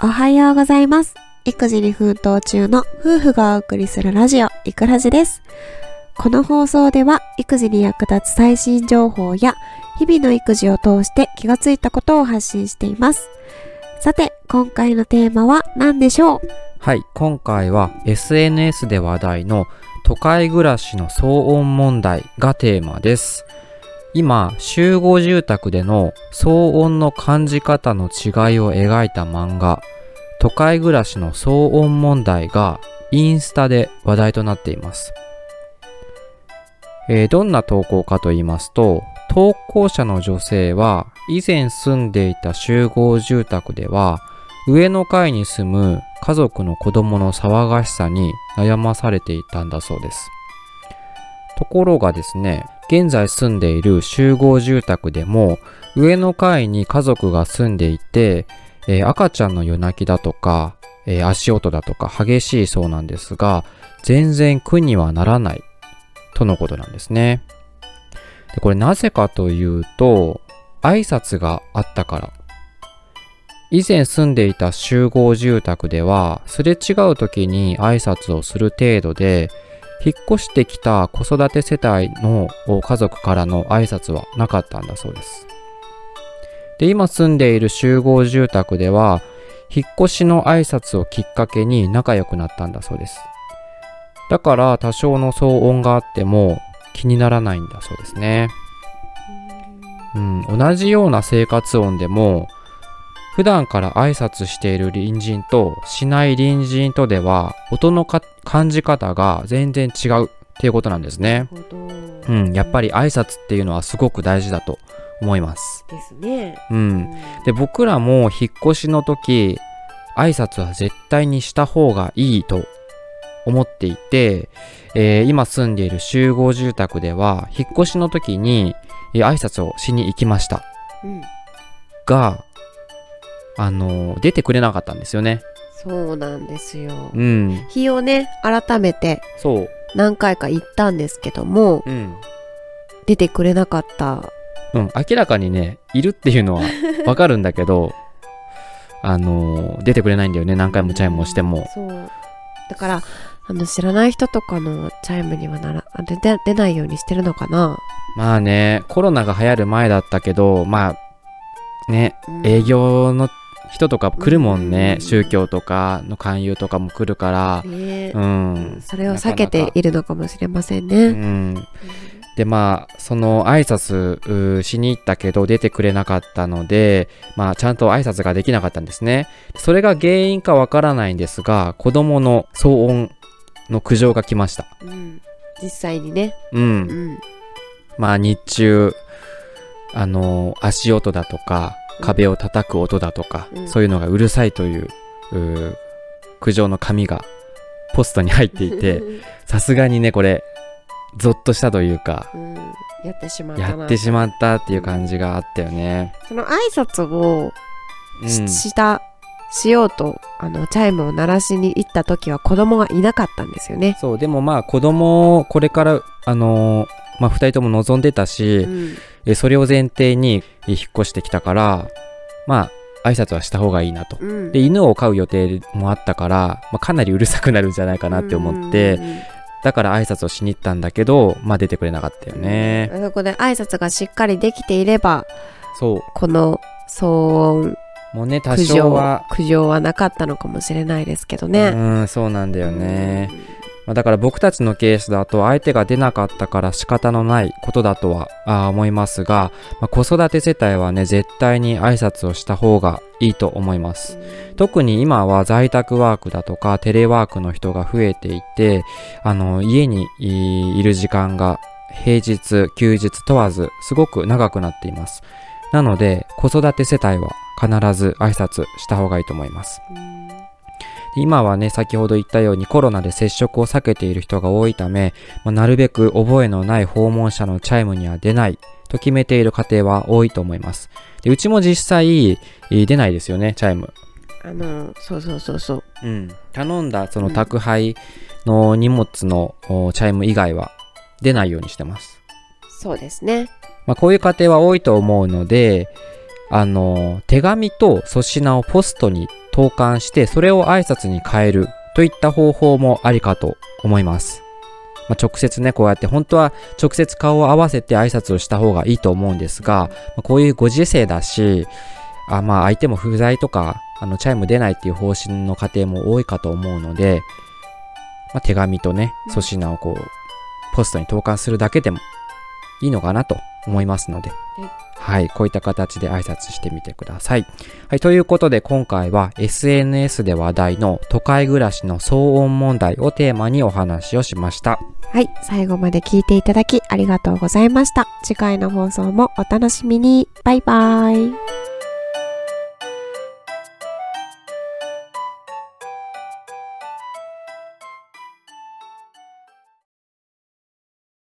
おはようございます。育児に奮闘中の夫婦がお送りするラジオ、いくラジです。この放送では育児に役立つ最新情報や日々の育児を通して気がついたことを発信しています。さて、今回のテーマは何でしょう？はい、今回は SNS で話題の都会暮らしの騒音問題がテーマです。今、集合住宅での騒音の感じ方の違いを描いた漫画、都会暮らしの騒音問題がインスタで話題となっています。えーどんな投稿かと言いますと、投稿者の女性は以前住んでいた集合住宅では上の階に住む家族の子供の騒がしさに悩まされていたんだそうです。ところがですね、現在住んでいる集合住宅でも上の階に家族が住んでいて、えー赤ちゃんの夜泣きだとか、えー足音だとか激しいそうなんですが、全然苦にはならないとのことなんですね。でこれなぜかというと、挨拶があったから以前住んでいた集合住宅では、すれ違う時に挨拶をする程度で、引っ越してきた子育て世帯の家族からの挨拶はなかったんだそうです。で、今住んでいる集合住宅では、引っ越しの挨拶をきっかけに仲良くなったんだそうです。だから多少の騒音があっても気にならないんだそうですね。うん、同じような生活音でも普段から挨拶している隣人としない隣人とでは音のか感じ方が全然違うっていうことなんですね。うん、やっぱり挨拶っていうのはすごく大事だと思います。ですね。うん。で、僕らも引っ越しの時、挨拶は絶対にした方がいいと思っていて、えー今住んでいる集合住宅では、引っ越しの時に、えー挨拶をしに行きました。うん。が、あのー出てくれなかったんですよね。そうなんですよ。うん。日をね、改めて。何回か行ったんですけども、うん。出てくれなかった。うん。明らかにね、いるっていうのは わかるんだけど、あのー出てくれないんだよね。何回もチャイムをしても。そう。だから、あの、知らない人とかのチャイムにはなら、あ出て出ないようにしてるのかな。まあね、コロナが流行る前だったけど、まあ、ね、うん営業の人とか来るもんね、うん宗教とかの勧誘とかも来るから、ねうん。それを避けているのかもしれませんうね。ん。で、まあ、その挨拶しに行ったけど出てくれなかったので、まあ、ちゃんと挨拶ができなかったんですね。それが原因かわからないんですが、子供の騒音の苦情が来ました。うん実際にね。うんう。ん。まあ日中、あの足音だとか、壁を叩く音だとか、うんそういうのがうるさいという、苦情の紙がポストに入っていて、さすがにね、これ、ゾッとしたというか、うん、やってしまったな。やってしまったっていう感じがあったよね。その挨拶をうん。し,、した、しようと、あの、チャイムを鳴らしに行った時は子供がいなかったんですよね。そう、でもまあ子供、これから、あのーまあ二人とも望んでたし、うんえそれを前提にえ引っ越してきたから、まあ、挨拶はした方がいいなと。うんで、犬を飼う予定もあったから、まあ、かなりうるさくなるんじゃないかなって思って、うんうんうんだから挨拶をしに行ったんだけど、まあ出てくれなかったよね。そこで挨拶がしっかりできていれば、そこの騒音、う。もうね、多少は、苦情はなかったのかもしれないですけどね。うん、そうなんだよね。まあ、だから僕たちのケースだと相手が出なかったから仕方のないことだとは思いますが、まあ、子育て世帯はね、絶対に挨拶をした方がいいと思います。特に今は在宅ワークだとかテレワークの人が増えていて、あの、家にいる時間が平日、休日問わずすごく長くなっています。なので、子育て世帯は必ず挨拶した方がいいと思います。うん今はね、先ほど言ったようにコロナで接触を避けている人が多いため、まあなるべく覚えのない訪問者のチャイムには出ないと決めている家庭は多いと思います。でうちも実際、えー出ないですよね、チャイム。あの、そうそうそうそう。うん。頼んだその宅配の荷物のおチャイム以外は出ないようにしてます。そうですね。まあ、こういう家庭は多いと思うので、あの、手紙と粗品をポストに投函してそれを挨拶に変えるといった方法もありかと思います。まあ、直接ね、こうやって本当は直接顔を合わせて挨拶をした方がいいと思うんですが、まあこういうご時世だし、あまあ相手も不在とか、あのチャイム出ないっていう方針の家庭も多いかと思うので、まあ、手紙とね、粗品をこう、ポストに投函するだけでもいいのかなと思いますので、はい、こういった形で挨拶してみてください。はい、ということで今回は SNS で話題の都会暮らしの騒音問題をテーマにお話をしました。はい、最後まで聞いていただきありがとうございました。次回の放送もお楽しみに。バイバーイ。